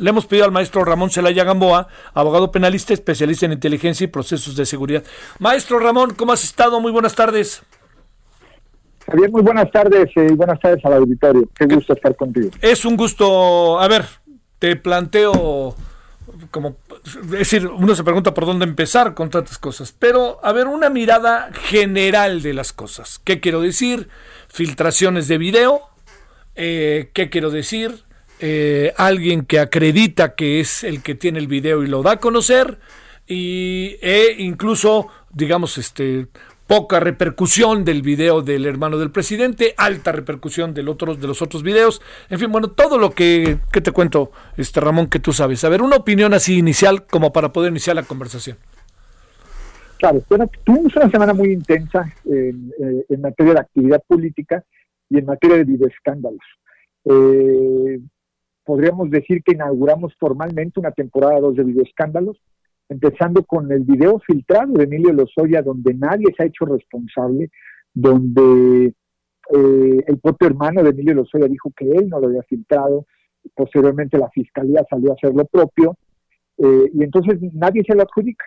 Le hemos pedido al maestro Ramón Celaya Gamboa, abogado penalista, especialista en inteligencia y procesos de seguridad. Maestro Ramón, ¿cómo has estado? Muy buenas tardes. Javier, muy buenas tardes y eh, buenas tardes al auditorio. Qué gusto estar contigo. Es un gusto. A ver, te planteo como es decir, uno se pregunta por dónde empezar con tantas cosas, pero a ver, una mirada general de las cosas. ¿Qué quiero decir? Filtraciones de video. Eh, ¿Qué quiero decir? Eh, alguien que acredita que es el que tiene el video y lo da a conocer. Y e incluso, digamos, este poca repercusión del video del hermano del presidente, alta repercusión del otros, de los otros videos, en fin, bueno, todo lo que, que te cuento, este Ramón, que tú sabes. A ver, una opinión así inicial como para poder iniciar la conversación. Claro, tuvimos una semana muy intensa en, eh, en materia de actividad política y en materia de videoescándalos. Eh, podríamos decir que inauguramos formalmente una temporada 2 de videoescándalos empezando con el video filtrado de Emilio Lozoya, donde nadie se ha hecho responsable, donde eh, el propio hermano de Emilio Lozoya dijo que él no lo había filtrado, posteriormente la fiscalía salió a hacer lo propio, eh, y entonces nadie se lo adjudica,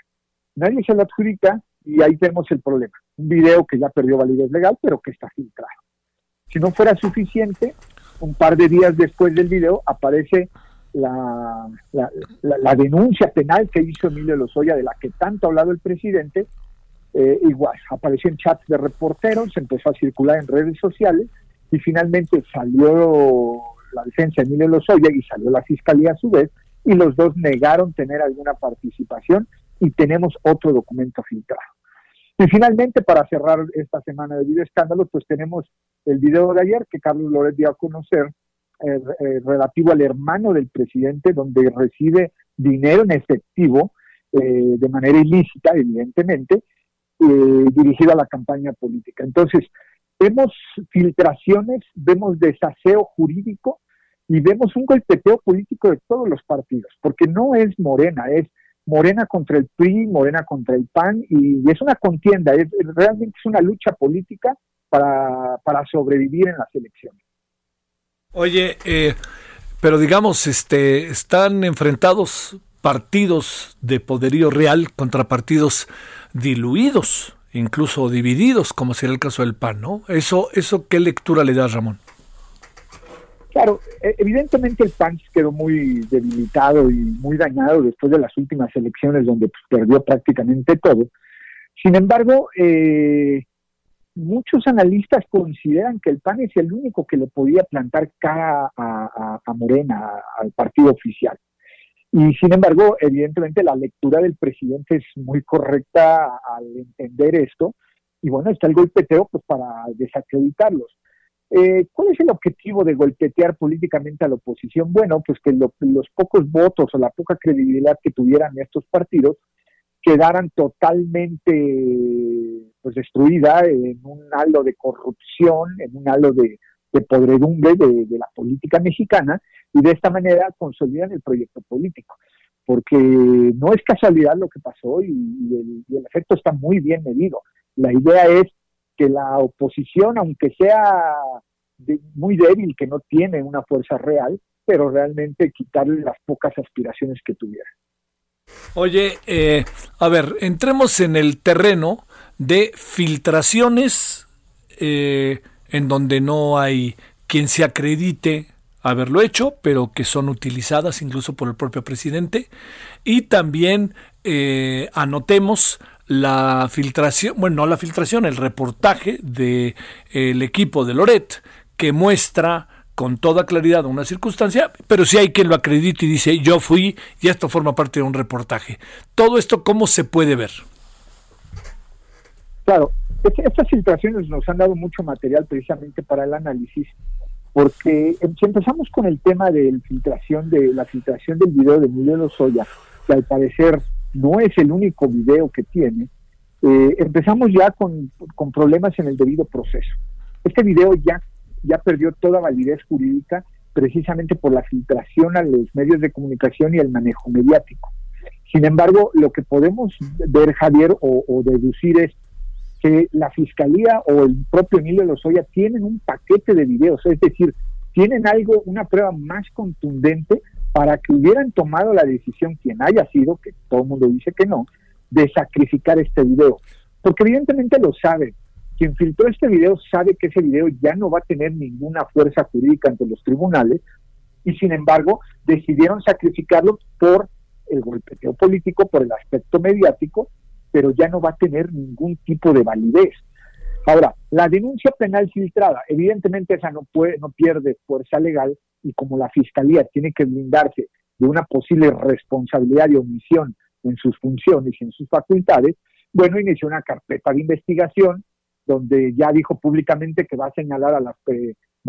nadie se lo adjudica y ahí tenemos el problema. Un video que ya perdió validez legal, pero que está filtrado. Si no fuera suficiente, un par de días después del video aparece la, la, denuncia penal que hizo Emilio Lozoya, de la que tanto ha hablado el presidente, eh, igual, apareció en chats de reporteros, empezó a circular en redes sociales y finalmente salió la defensa de Emilio Lozoya y salió la fiscalía a su vez y los dos negaron tener alguna participación y tenemos otro documento filtrado. Y finalmente, para cerrar esta semana de video escándalo, pues tenemos el video de ayer que Carlos Loret dio a conocer eh, eh, relativo al hermano del presidente, donde recibe dinero en efectivo eh, de manera ilícita, evidentemente, dirigido a la campaña política. Entonces, vemos filtraciones, vemos desaseo jurídico y vemos un golpeteo político de todos los partidos, porque no es Morena, es Morena contra el PRI, Morena contra el PAN, y es una contienda, es, realmente es una lucha política para, para sobrevivir en las elecciones. Oye, eh, pero digamos, este, están enfrentados partidos de poderío real contra partidos diluidos, incluso divididos, como sería el caso del PAN, ¿no? Eso, eso ¿qué lectura le da Ramón? Claro, e, evidentemente el PAN quedó muy debilitado y muy dañado después de las últimas elecciones donde pues, perdió prácticamente todo. Sin embargo, eh, muchos analistas consideran que el PAN es el único que le podía plantar cara a, Morena, al partido oficial. Y sin embargo, evidentemente la lectura del presidente es muy correcta al entender esto. Y bueno, está el golpeteo pues para desacreditarlos. Eh, ¿Cuál es el objetivo de golpetear políticamente a la oposición? Bueno, pues que los pocos votos o la poca credibilidad que tuvieran estos partidos quedaran totalmente pues destruida en un halo de corrupción, en un halo de, podredumbre de, la política mexicana y de esta manera consolidan el proyecto político. Porque no es casualidad lo que pasó y, el, efecto está muy bien medido. La idea es que la oposición, aunque sea muy débil, que no tiene una fuerza real, pero realmente quitarle las pocas aspiraciones que tuviera. Oye, eh, a ver, entremos en el terreno de filtraciones eh, en donde no hay quien se acredite haberlo hecho, pero que son utilizadas incluso por el propio presidente. Y también eh, anotemos la filtración, bueno, no la filtración, el reportaje del de, equipo de Loret que muestra con toda claridad una circunstancia, pero si hay quien lo acredite y dice yo fui y esto forma parte de un reportaje. Todo esto, ¿cómo se puede ver? Claro, estas filtraciones nos han dado mucho material precisamente para el análisis porque em, si empezamos con el tema de filtración de la filtración del video de Emilio Lozoya, que al parecer no es el único video que tiene, eh, empezamos ya con, con, problemas en el debido proceso. Este video ya, ya perdió toda validez jurídica precisamente por la filtración a los medios de comunicación y el manejo mediático. Sin embargo, lo que podemos ver, Javier, o, o deducir es que la Fiscalía o el propio Emilio Lozoya tienen un paquete de videos, es decir, tienen algo, una prueba más contundente para que hubieran tomado la decisión, quien haya sido, que todo el mundo dice que no, de sacrificar este video. Porque evidentemente lo sabe. Quien filtró este video sabe que ese video ya no va a tener ninguna fuerza jurídica ante los tribunales y sin embargo decidieron sacrificarlo por el golpeteo político, por el aspecto mediático pero ya no va a tener ningún tipo de validez. Ahora, la denuncia penal filtrada, evidentemente esa no puede, no pierde fuerza legal y como la fiscalía tiene que blindarse de una posible responsabilidad de omisión en sus funciones y en sus facultades, bueno, inició una carpeta de investigación donde ya dijo públicamente que va a señalar a las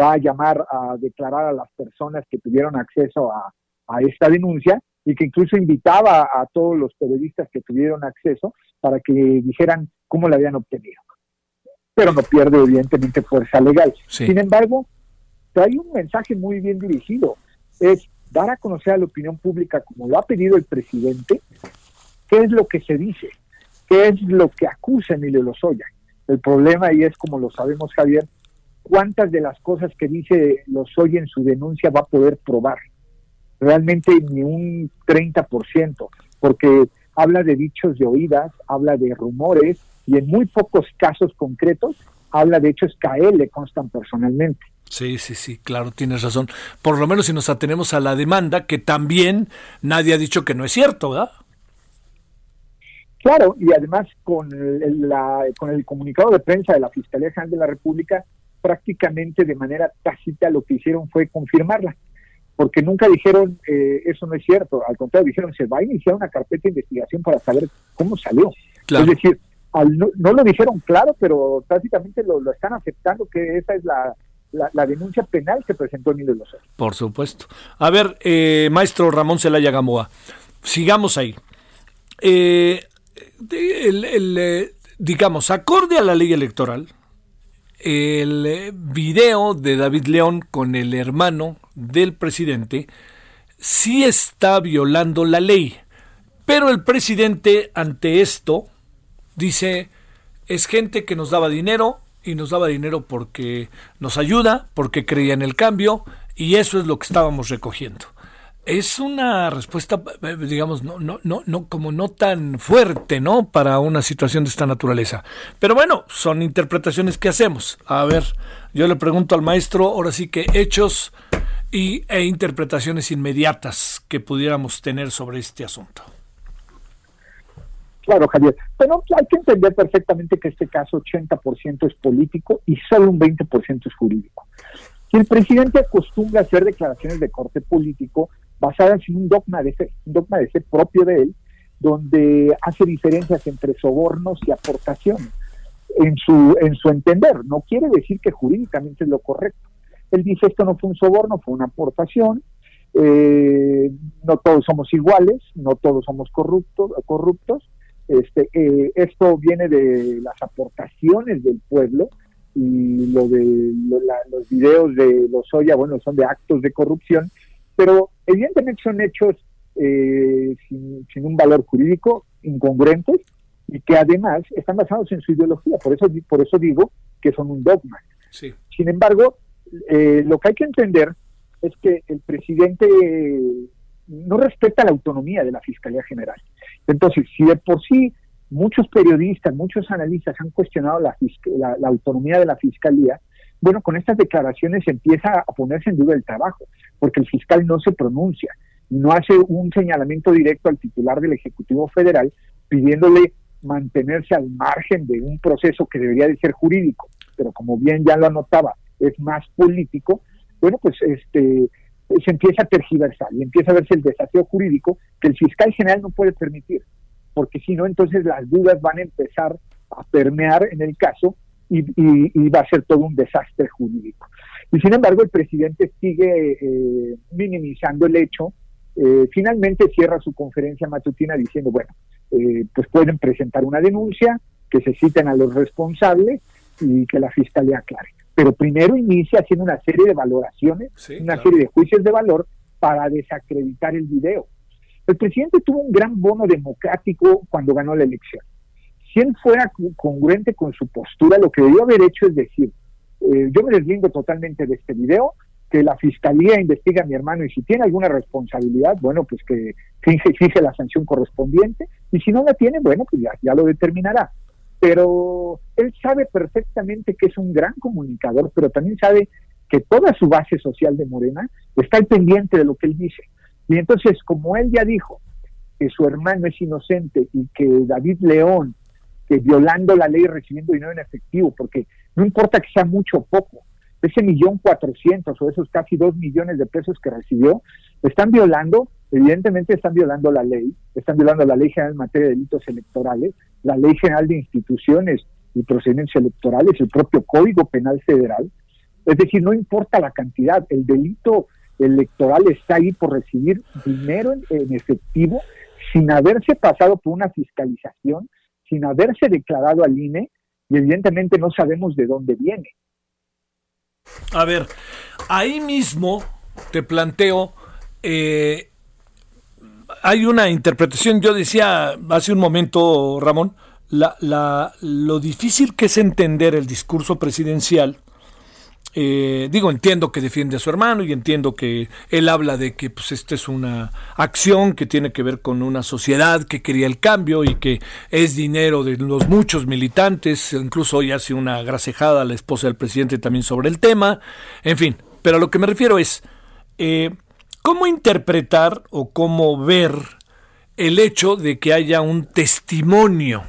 va a llamar a declarar a las personas que tuvieron acceso a, a esta denuncia y que incluso invitaba a todos los periodistas que tuvieron acceso para que dijeran cómo la habían obtenido. Pero no pierde evidentemente fuerza legal. Sin embargo, hay un mensaje muy bien dirigido, es dar a conocer a la opinión pública, como lo ha pedido el presidente, qué es lo que se dice, qué es lo que acusa Emilio Lozoya. El problema ahí es, como lo sabemos Javier, cuántas de las cosas que dice Lozoya en su denuncia va a poder probar realmente ni un 30%, porque habla de dichos de oídas, habla de rumores y en muy pocos casos concretos habla de hechos que a él le constan personalmente. Sí, sí, sí, claro, tienes razón. Por lo menos si nos atenemos a la demanda, que también nadie ha dicho que no es cierto, ¿verdad? Claro, y además con el, la, con el comunicado de prensa de la Fiscalía General de la República, prácticamente de manera tácita lo que hicieron fue confirmarla porque nunca dijeron eh, eso no es cierto, al contrario, dijeron se va a iniciar una carpeta de investigación para saber cómo salió. Es decir, no, lo dijeron claro, pero prácticamente lo, están aceptando que esa es la, la, denuncia penal que presentó Emilio Lozano. Por supuesto. A ver, eh, maestro Ramón Celaya Gamoa, sigamos ahí. Eh, el, digamos, acorde a la ley electoral, el video de David León con el hermano del presidente sí está violando la ley. Pero el presidente ante esto dice, es gente que nos daba dinero y nos daba dinero porque nos ayuda, porque creía en el cambio y eso es lo que estábamos recogiendo. Es una respuesta, eh, digamos, no, no, no, no, como no tan fuerte, ¿no? Para una situación de esta naturaleza. Pero bueno, son interpretaciones que hacemos. A ver, yo le pregunto al maestro, ahora sí que hechos y, e interpretaciones inmediatas que pudiéramos tener sobre este asunto. Claro, Javier. Pero hay que entender perfectamente que este caso 80% es político y solo un 20% es jurídico. Si el presidente acostumbra hacer declaraciones de corte político basadas en un dogma de fe, un dogma de fe propio de él, donde hace diferencias entre sobornos y aportaciones en su, en su entender. No quiere decir que jurídicamente es lo correcto. Él dice esto no fue un soborno, fue una aportación, eh, no todos somos iguales, no todos somos corruptos, corruptos. Este, eh, esto viene de las aportaciones del pueblo y lo de los videos de los Oya, bueno, son de actos de corrupción, pero evidentemente son hechos eh, sin, sin, un valor jurídico, incongruentes y que además están basados en su ideología. Por eso, por eso digo que son un dogma. Sí. Sin embargo, eh, lo que hay que entender es que el presidente no respeta la autonomía de la Fiscalía General. Entonces, si de por sí muchos periodistas, muchos analistas han cuestionado la, la, autonomía de la Fiscalía, bueno, con estas declaraciones empieza a ponerse en duda el trabajo, porque el fiscal no se pronuncia, no hace un señalamiento directo al titular del Ejecutivo Federal pidiéndole mantenerse al margen de un proceso que debería de ser jurídico, pero como bien ya lo anotaba, es más político, bueno, pues este se empieza a tergiversar y empieza a verse el desafío jurídico que el fiscal general no puede permitir, porque si no, entonces las dudas van a empezar a permear en el caso y, va a ser todo un desastre jurídico. Y sin embargo, el presidente sigue eh, minimizando el hecho. Eh, finalmente cierra su conferencia matutina diciendo, bueno, eh, pues pueden presentar una denuncia, que se citen a los responsables y que la fiscalía aclare. Pero primero inicia haciendo una serie de valoraciones, una serie de juicios de valor para desacreditar el video. El presidente tuvo un gran bono democrático cuando ganó la elección. Si él fuera congruente con su postura, lo que debió haber hecho es decir, eh, yo me deslindo totalmente de este video, que la fiscalía investigue a mi hermano y si tiene alguna responsabilidad, bueno, pues que fije, la sanción correspondiente y si no la tiene, bueno, pues ya, ya lo determinará. Pero él sabe perfectamente que es un gran comunicador, pero también sabe que toda su base social de Morena está al pendiente de lo que él dice. Y entonces, como él ya dijo que su hermano es inocente y que David León, violando la ley recibiendo dinero en efectivo, porque no importa que sea mucho o poco, ese millón cuatrocientos o esos casi dos millones de pesos que recibió, están violando, evidentemente están violando la ley, están violando la ley general en materia de delitos electorales, la ley general de instituciones y procedimientos electorales, el propio Código Penal Federal. Es decir, no importa la cantidad, el delito electoral está ahí por recibir dinero en, efectivo sin haberse pasado por una fiscalización, sin haberse declarado al INE y evidentemente no sabemos de dónde viene. A ver, ahí mismo te planteo, eh, hay una interpretación, yo decía hace un momento, Ramón, la, la, lo difícil que es entender el discurso presidencial eh, digo, entiendo que defiende a su hermano y entiendo que él habla de que pues esta es una acción que tiene que ver con una sociedad que quería el cambio y que es dinero de los muchos militantes, incluso hoy hace una grasejada a la esposa del presidente también sobre el tema, en fin, pero a lo que me refiero es eh, cómo interpretar o cómo ver el hecho de que haya un testimonio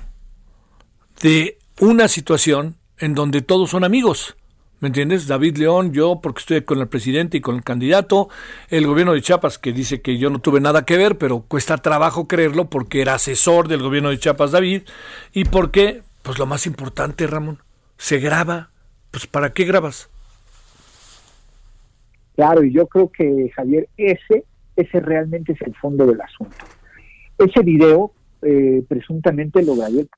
de una situación en donde todos son amigos ¿Me entiendes? David León, yo porque estoy con el presidente y con el candidato, el gobierno de Chiapas que dice que yo no tuve nada que ver, pero cuesta trabajo creerlo porque era asesor del gobierno de Chiapas David y porque, pues lo más importante, Ramón, se graba. Pues ¿para qué grabas? Claro, y yo creo que Javier, ese, ese realmente es el fondo del asunto. Ese video eh, presuntamente lo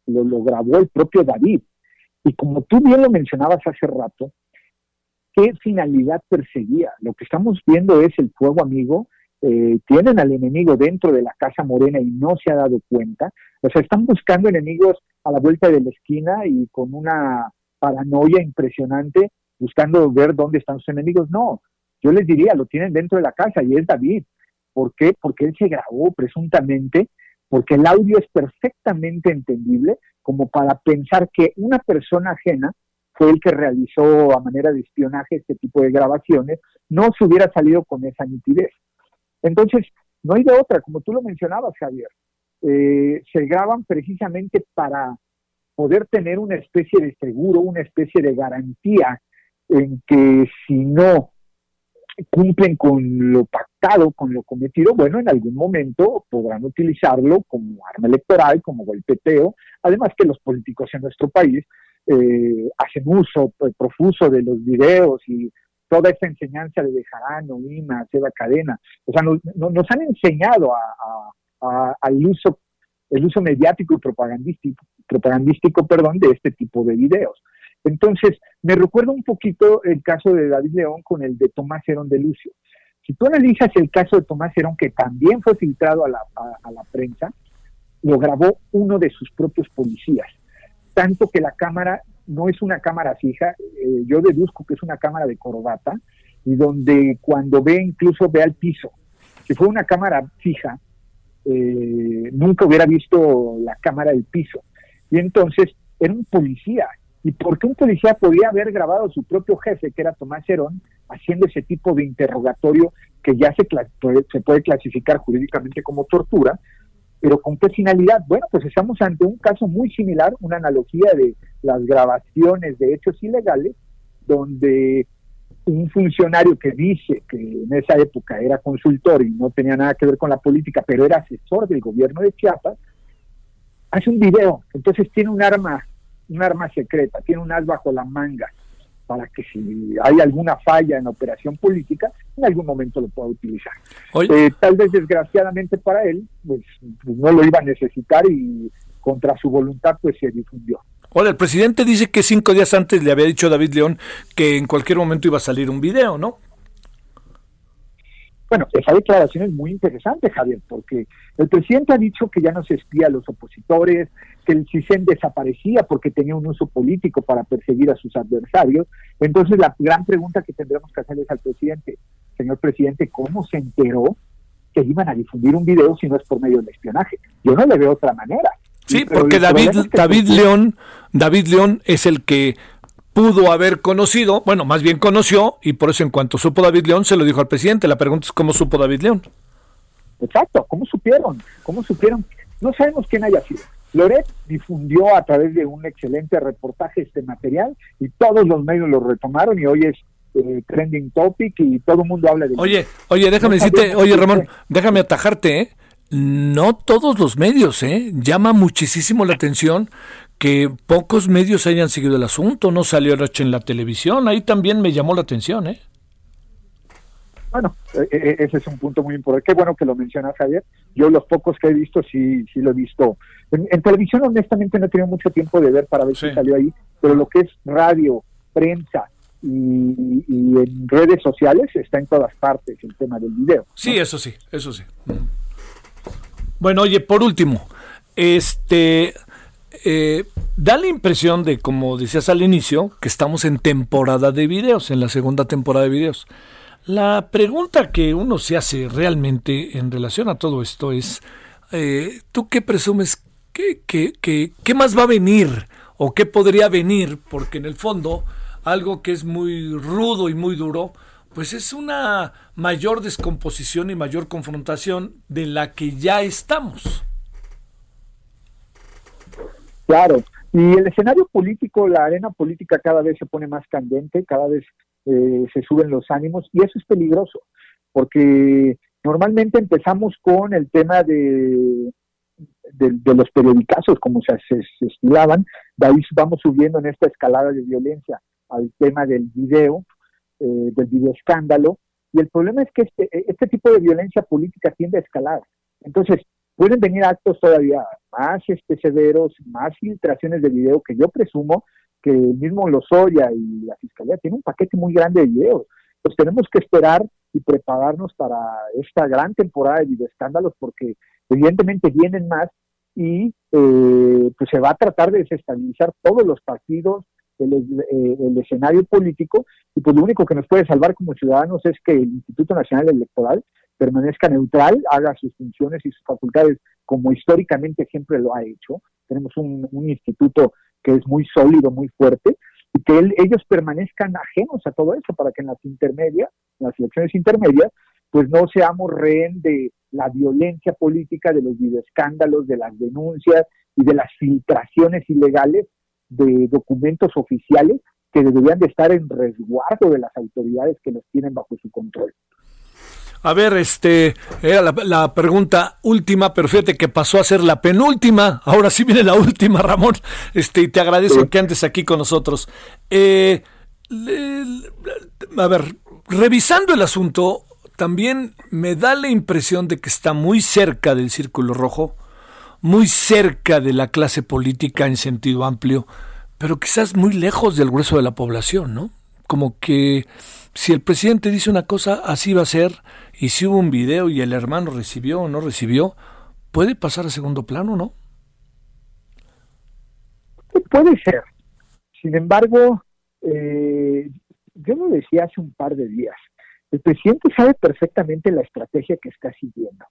lo, grabó el propio David. Y como tú bien lo mencionabas hace rato, ¿Qué finalidad perseguía? Lo que estamos viendo es el fuego amigo. Eh, tienen al enemigo dentro de la Casa Morena y no se ha dado cuenta. O sea, están buscando enemigos a la vuelta de la esquina y con una paranoia impresionante, buscando ver dónde están sus enemigos. No, yo les diría, lo tienen dentro de la casa y es David. ¿Por qué? Porque él se grabó presuntamente, porque el audio es perfectamente entendible como para pensar que una persona ajena fue el que realizó a manera de espionaje este tipo de grabaciones, no se hubiera salido con esa nitidez. Entonces, no hay de otra, como tú lo mencionabas, Javier. Eh, se graban precisamente para poder tener una especie de seguro, una especie de garantía en que si no cumplen con lo pactado, con lo cometido, bueno, en algún momento podrán utilizarlo como arma electoral, como golpeteo, además que los políticos en nuestro país eh, hacen uso pues, profuso de los videos y toda esta enseñanza de Bejarano, Ima, Seba Cadena. O sea, nos, nos han enseñado a, al uso, el uso mediático y propagandístico, propagandístico perdón, de este tipo de videos. Entonces, me recuerda un poquito el caso de David León con el de Tomás Herón de Lucio. Si tú analizas el caso de Tomás Herón, que también fue filtrado a la, a la prensa, lo grabó uno de sus propios policías tanto que la cámara no es una cámara fija, eh, yo deduzco que es una cámara de corbata, y donde cuando ve incluso ve al piso. Si fue una cámara fija, eh, nunca hubiera visto la cámara del piso. Y entonces era un policía. ¿Y por qué un policía podía haber grabado a su propio jefe, que era Tomás Herón, haciendo ese tipo de interrogatorio que ya se, se puede clasificar jurídicamente como tortura, pero ¿con qué finalidad? Bueno, pues estamos ante un caso muy similar, una analogía de las grabaciones de hechos ilegales, donde un funcionario que dice que en esa época era consultor y no tenía nada que ver con la política, pero era asesor del gobierno de Chiapas, hace un video, entonces tiene un arma, un arma secreta, tiene un as bajo la manga, para que si hay alguna falla en la operación política, en algún momento lo pueda utilizar. Eh, tal vez desgraciadamente para él, pues, pues, no lo iba a necesitar y contra su voluntad pues se difundió. Ahora, el presidente dice que cinco días antes le había dicho a David León que en cualquier momento iba a salir un video, ¿no? Bueno, esa declaración es muy interesante, Javier, porque el presidente ha dicho que ya no se espía a los opositores, que el CISEN desaparecía porque tenía un uso político para perseguir a sus adversarios. Entonces, la gran pregunta que tendremos que hacerles al presidente, señor presidente, ¿cómo se enteró que iban a difundir un video si no es por medio del espionaje? Yo no le veo otra manera. Sí, porque David, David León, David León es el que pudo haber conocido, bueno, más bien conoció, y por eso en cuanto supo David León se lo dijo al presidente. La pregunta es cómo supo David León. Exacto, ¿cómo supieron? ¿Cómo supieron? No sabemos quién haya sido. Loret difundió a través de un excelente reportaje este material y todos los medios lo retomaron y hoy es eh, trending topic y todo el mundo habla de Oye, oye, déjame decirte, oye Ramón, déjame atajarte, ¿eh? No todos los medios, ¿eh? Llama muchísimo la atención que pocos medios hayan seguido el asunto, no salió anoche en la televisión, ahí también me llamó la atención, ¿eh? Bueno, e, e, ese es un punto muy importante. Qué bueno que lo mencionas, Javier. Yo los pocos que he visto, sí, sí lo he visto. En, televisión, honestamente, no he tenido mucho tiempo de ver para ver si salió ahí, pero lo que es radio, prensa y, en redes sociales está en todas partes el tema del video. Sí, eso sí, eso sí. Bueno, oye, por último, este eh, da la impresión de, como decías al inicio, que estamos en temporada de videos, en la segunda temporada de videos. La pregunta que uno se hace realmente en relación a todo esto es, eh, ¿tú qué presumes? ¿Qué, qué, más va a venir? ¿O qué podría venir? Porque en el fondo, algo que es muy rudo y muy duro, pues es una mayor descomposición y mayor confrontación de la que ya estamos. Claro, y el escenario político, la arena política cada vez se pone más candente, cada vez eh, se suben los ánimos y eso es peligroso, porque normalmente empezamos con el tema de, de, los periodicazos, como se, se, estilaban, de ahí vamos subiendo en esta escalada de violencia al tema del video, eh, del video escándalo, y el problema es que este, este tipo de violencia política tiende a escalar. Entonces, pueden venir actos todavía más este, severos, más filtraciones de video que yo presumo que mismo Lozoya y la Fiscalía tienen un paquete muy grande de videos. Pues tenemos que esperar y prepararnos para esta gran temporada de videoescándalos porque evidentemente vienen más y eh, pues se va a tratar de desestabilizar todos los partidos, el, eh, el, escenario político y pues lo único que nos puede salvar como ciudadanos es que el Instituto Nacional Electoral permanezca neutral, haga sus funciones y sus facultades como históricamente siempre lo ha hecho. Tenemos un, instituto que es muy sólido, muy fuerte, y que ellos permanezcan ajenos a todo eso para que en las intermedias, en las elecciones intermedias, pues no seamos rehén de la violencia política, de los videoescándalos, de las denuncias y de las filtraciones ilegales de documentos oficiales que deberían de estar en resguardo de las autoridades que los tienen bajo su control. A ver, este, era la, pregunta última, pero fíjate que pasó a ser la penúltima. Ahora sí viene la última, Ramón. Este, y te agradezco que andes aquí con nosotros. Eh, a ver, revisando el asunto, también me da la impresión de que está muy cerca del círculo rojo, muy cerca de la clase política en sentido amplio, pero quizás muy lejos del grueso de la población, ¿no? Como que si el presidente dice una cosa, así va a ser, y si hubo un video y el hermano recibió o no recibió, puede pasar a segundo plano, ¿no? Puede ser. Sin embargo, eh, yo lo decía hace un par de días, el presidente sabe perfectamente la estrategia que está siguiendo.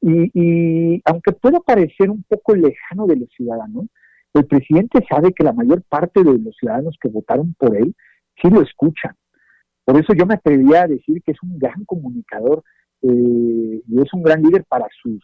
Y, y, aunque pueda parecer un poco lejano de los ciudadanos, el presidente sabe que la mayor parte de los ciudadanos que votaron por él sí lo escuchan. Por eso yo me atrevía a decir que es un gran comunicador eh, y es un gran líder para sus,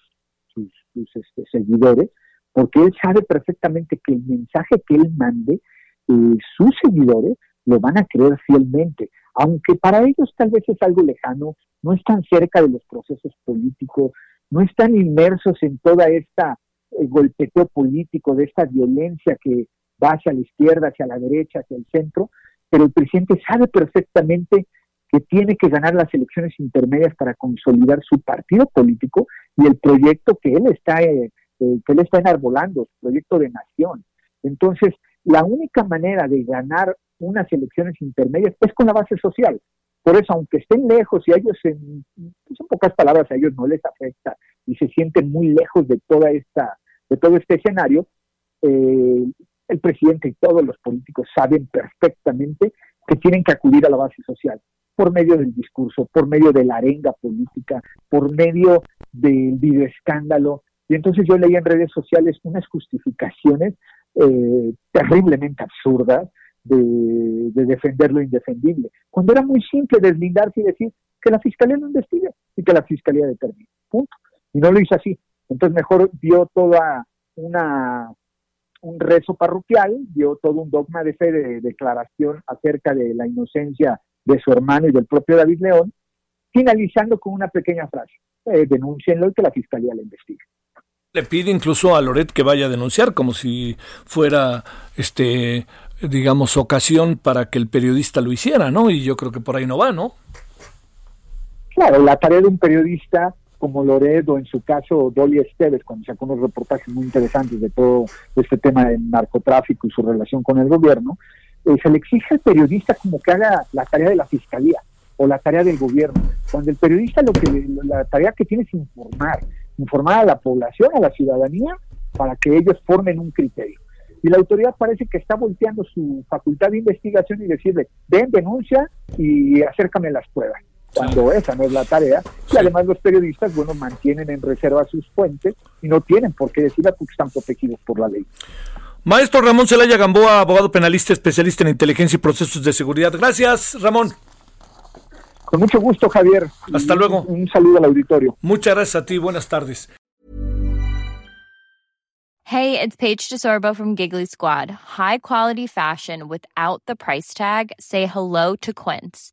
sus, este, seguidores, porque él sabe perfectamente que el mensaje que él mande, eh, sus seguidores lo van a creer fielmente, aunque para ellos tal vez es algo lejano, no están cerca de los procesos políticos, no están inmersos en toda esta eh, golpeteo político, de esta violencia que va hacia la izquierda, hacia la derecha, hacia el centro, pero el presidente sabe perfectamente que tiene que ganar las elecciones intermedias para consolidar su partido político y el proyecto que él está eh, eh, que él está enarbolando, su proyecto de nación. Entonces, la única manera de ganar unas elecciones intermedias es con la base social. Por eso, aunque estén lejos y a ellos, en, pues, pocas palabras, a ellos no les afecta y se sienten muy lejos de toda esta, de todo este escenario, eh, el presidente y todos los políticos saben perfectamente que tienen que acudir a la base social por medio del discurso, por medio de la arenga política, por medio del videoescándalo. Y entonces yo leía en redes sociales unas justificaciones eh, terriblemente absurdas de, defender lo indefendible, cuando era muy simple deslindarse y decir que la fiscalía no investigue y que la fiscalía determine. Punto. Y no lo hizo así. Entonces mejor dio toda una un rezo parroquial, dio todo un dogma de fe de declaración acerca de la inocencia de su hermano y del propio David León, finalizando con una pequeña frase, eh, denúncienlo y que la fiscalía le investigue. Le pide incluso a Loret que vaya a denunciar, como si fuera, este, digamos, ocasión para que el periodista lo hiciera, ¿no? Y yo creo que por ahí no va, ¿no? Claro, la tarea de un periodista como Loret o en su caso Dolly Esteves, cuando sacó unos reportajes muy interesantes de todo este tema del narcotráfico y su relación con el gobierno, eh, se le exige al periodista como que haga la tarea de la fiscalía o la tarea del gobierno, cuando el periodista lo que la tarea que tiene es informar, informar a la población, a la ciudadanía, para que ellos formen un criterio. Y la autoridad parece que está volteando su facultad de investigación y decirle, ven, denuncia y acércame las pruebas cuando esa no es la tarea. Y además los periodistas, bueno, mantienen en reserva sus fuentes y no tienen por qué decirla porque están protegidos por la ley. Maestro Ramón Celaya Gamboa, abogado penalista, especialista en inteligencia y procesos de seguridad. Gracias, Ramón. Con mucho gusto, Javier. Hasta luego. Un saludo al auditorio. Muchas gracias a ti. Buenas tardes. Hey, it's Paige DeSorbo from Giggly Squad. High quality fashion without the price tag. Say hello to Quince.